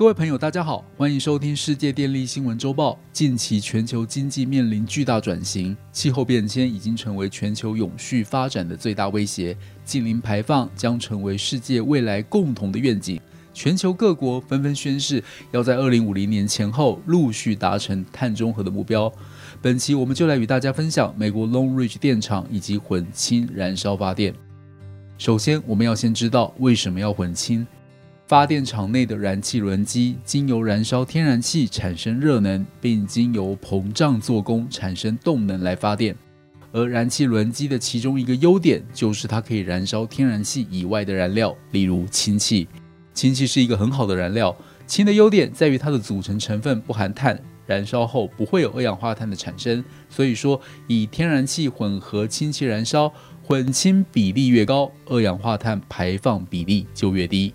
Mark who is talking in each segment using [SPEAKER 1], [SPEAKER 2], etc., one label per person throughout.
[SPEAKER 1] 各位朋友，大家好，欢迎收听世界电力新闻周报。近期全球经济面临巨大转型，气候变迁已经成为全球永续发展的最大威胁，近零排放将成为世界未来共同的愿景。全球各国纷纷宣誓，要在二零五零年前后陆续达成碳中和的目标。本期我们就来与大家分享美国 Long Ridge 电厂以及混氢燃烧发电。首先，我们要先知道为什么要混氢。发电厂内的燃气轮机经由燃烧天然气产生热能，并经由膨胀做功产生动能来发电。而燃气轮机的其中一个优点就是它可以燃烧天然气以外的燃料，例如氢气。氢气是一个很好的燃料，氢的优点在于它的组成成分不含碳，燃烧后不会有二氧化碳的产生。所以说，以天然气混合氢气燃烧，混氢比例越高，二氧化碳排放比例就越低。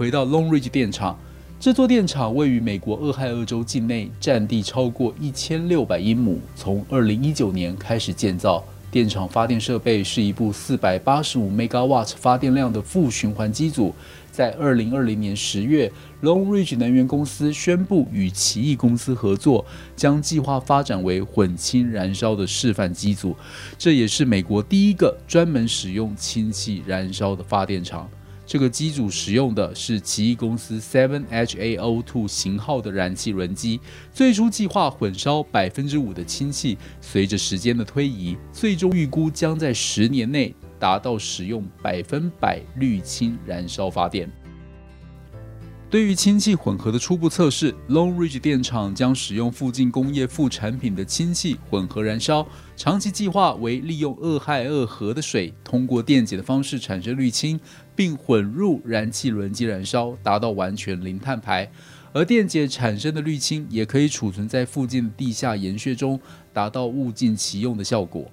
[SPEAKER 1] 回到 Long Ridge 电厂，这座电厂位于美国俄亥俄州境内，占地超过一千六百英亩。从二零一九年开始建造，电厂发电设备是一部四百八十五 megawatt 发电量的负循环机组。在二零二零年十月，Long Ridge 能源公司宣布与奇异公司合作，将计划发展为混氢燃烧的示范机组。这也是美国第一个专门使用氢气燃烧的发电厂。这个机组使用的是奇异公司 Seven H A O Two 型号的燃气轮机，最初计划混烧百分之五的氢气，随着时间的推移，最终预估将在十年内达到使用百分百氯氢燃烧发电。对于氢气混合的初步测试，Long Ridge 电厂将使用附近工业副产品的氢气混合燃烧。长期计划为利用俄亥俄河的水，通过电解的方式产生氯氢，并混入燃气轮机燃烧，达到完全零碳排。而电解产生的氯氢也可以储存在附近的地下岩穴中，达到物尽其用的效果。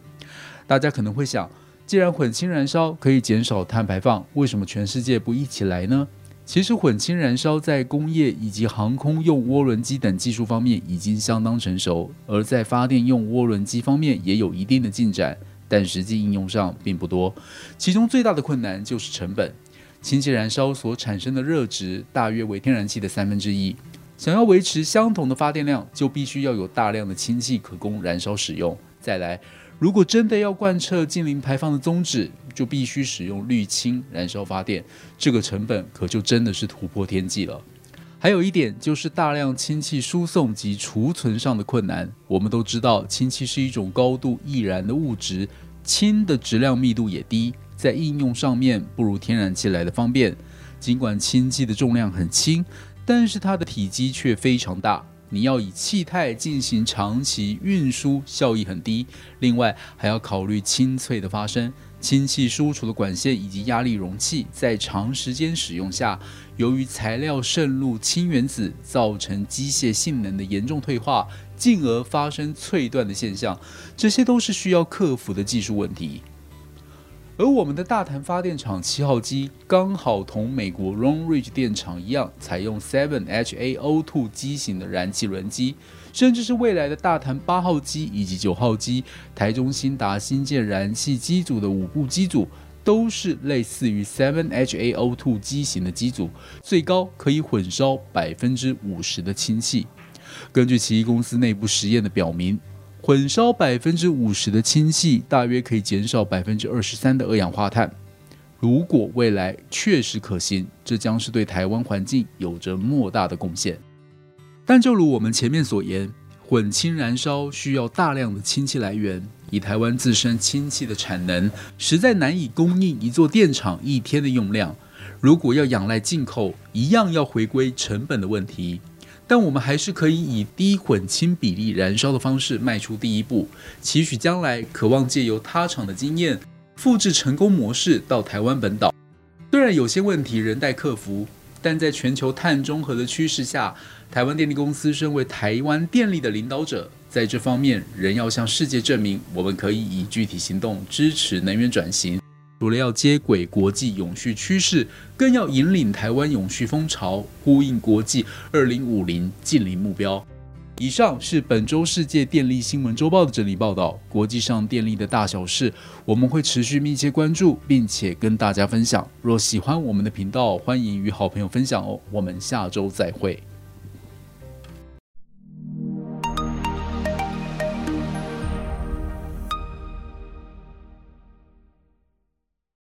[SPEAKER 1] 大家可能会想，既然混氢燃烧可以减少碳排放，为什么全世界不一起来呢？其实混氢燃烧在工业以及航空用涡轮机等技术方面已经相当成熟，而在发电用涡轮机方面也有一定的进展，但实际应用上并不多。其中最大的困难就是成本。氢气燃烧所产生的热值大约为天然气的三分之一，想要维持相同的发电量，就必须要有大量的氢气可供燃烧使用。再来。如果真的要贯彻近零排放的宗旨，就必须使用氯氢燃烧发电，这个成本可就真的是突破天际了。还有一点就是大量氢气输送及储存上的困难。我们都知道，氢气是一种高度易燃的物质，氢的质量密度也低，在应用上面不如天然气来的方便。尽管氢气的重量很轻，但是它的体积却非常大。你要以气态进行长期运输，效益很低。另外，还要考虑清脆的发生。氢气输出的管线以及压力容器，在长时间使用下，由于材料渗入氢原子，造成机械性能的严重退化，进而发生脆断的现象。这些都是需要克服的技术问题。而我们的大潭发电厂七号机刚好同美国 Long Ridge 电厂一样，采用 Seven HAO2 机型的燃气轮机，甚至是未来的大潭八号机以及九号机，台中新达新建燃气机组的五部机组，都是类似于 Seven HAO2 机型的机组，最高可以混烧百分之五十的氢气。根据奇异公司内部实验的表明。混烧百分之五十的氢气，大约可以减少百分之二十三的二氧化碳。如果未来确实可行，这将是对台湾环境有着莫大的贡献。但就如我们前面所言，混氢燃烧需要大量的氢气来源，以台湾自身氢气的产能，实在难以供应一座电厂一天的用量。如果要仰赖进口，一样要回归成本的问题。但我们还是可以以低混氢比例燃烧的方式迈出第一步，期许将来渴望借由他厂的经验，复制成功模式到台湾本岛。虽然有些问题仍待克服，但在全球碳中和的趋势下，台湾电力公司身为台湾电力的领导者，在这方面仍要向世界证明，我们可以以具体行动支持能源转型。除了要接轨国际永续趋势，更要引领台湾永续风潮，呼应国际二零五零近零目标。以上是本周世界电力新闻周报的整理报道。国际上电力的大小事，我们会持续密切关注，并且跟大家分享。若喜欢我们的频道，欢迎与好朋友分享哦。我们下周再会。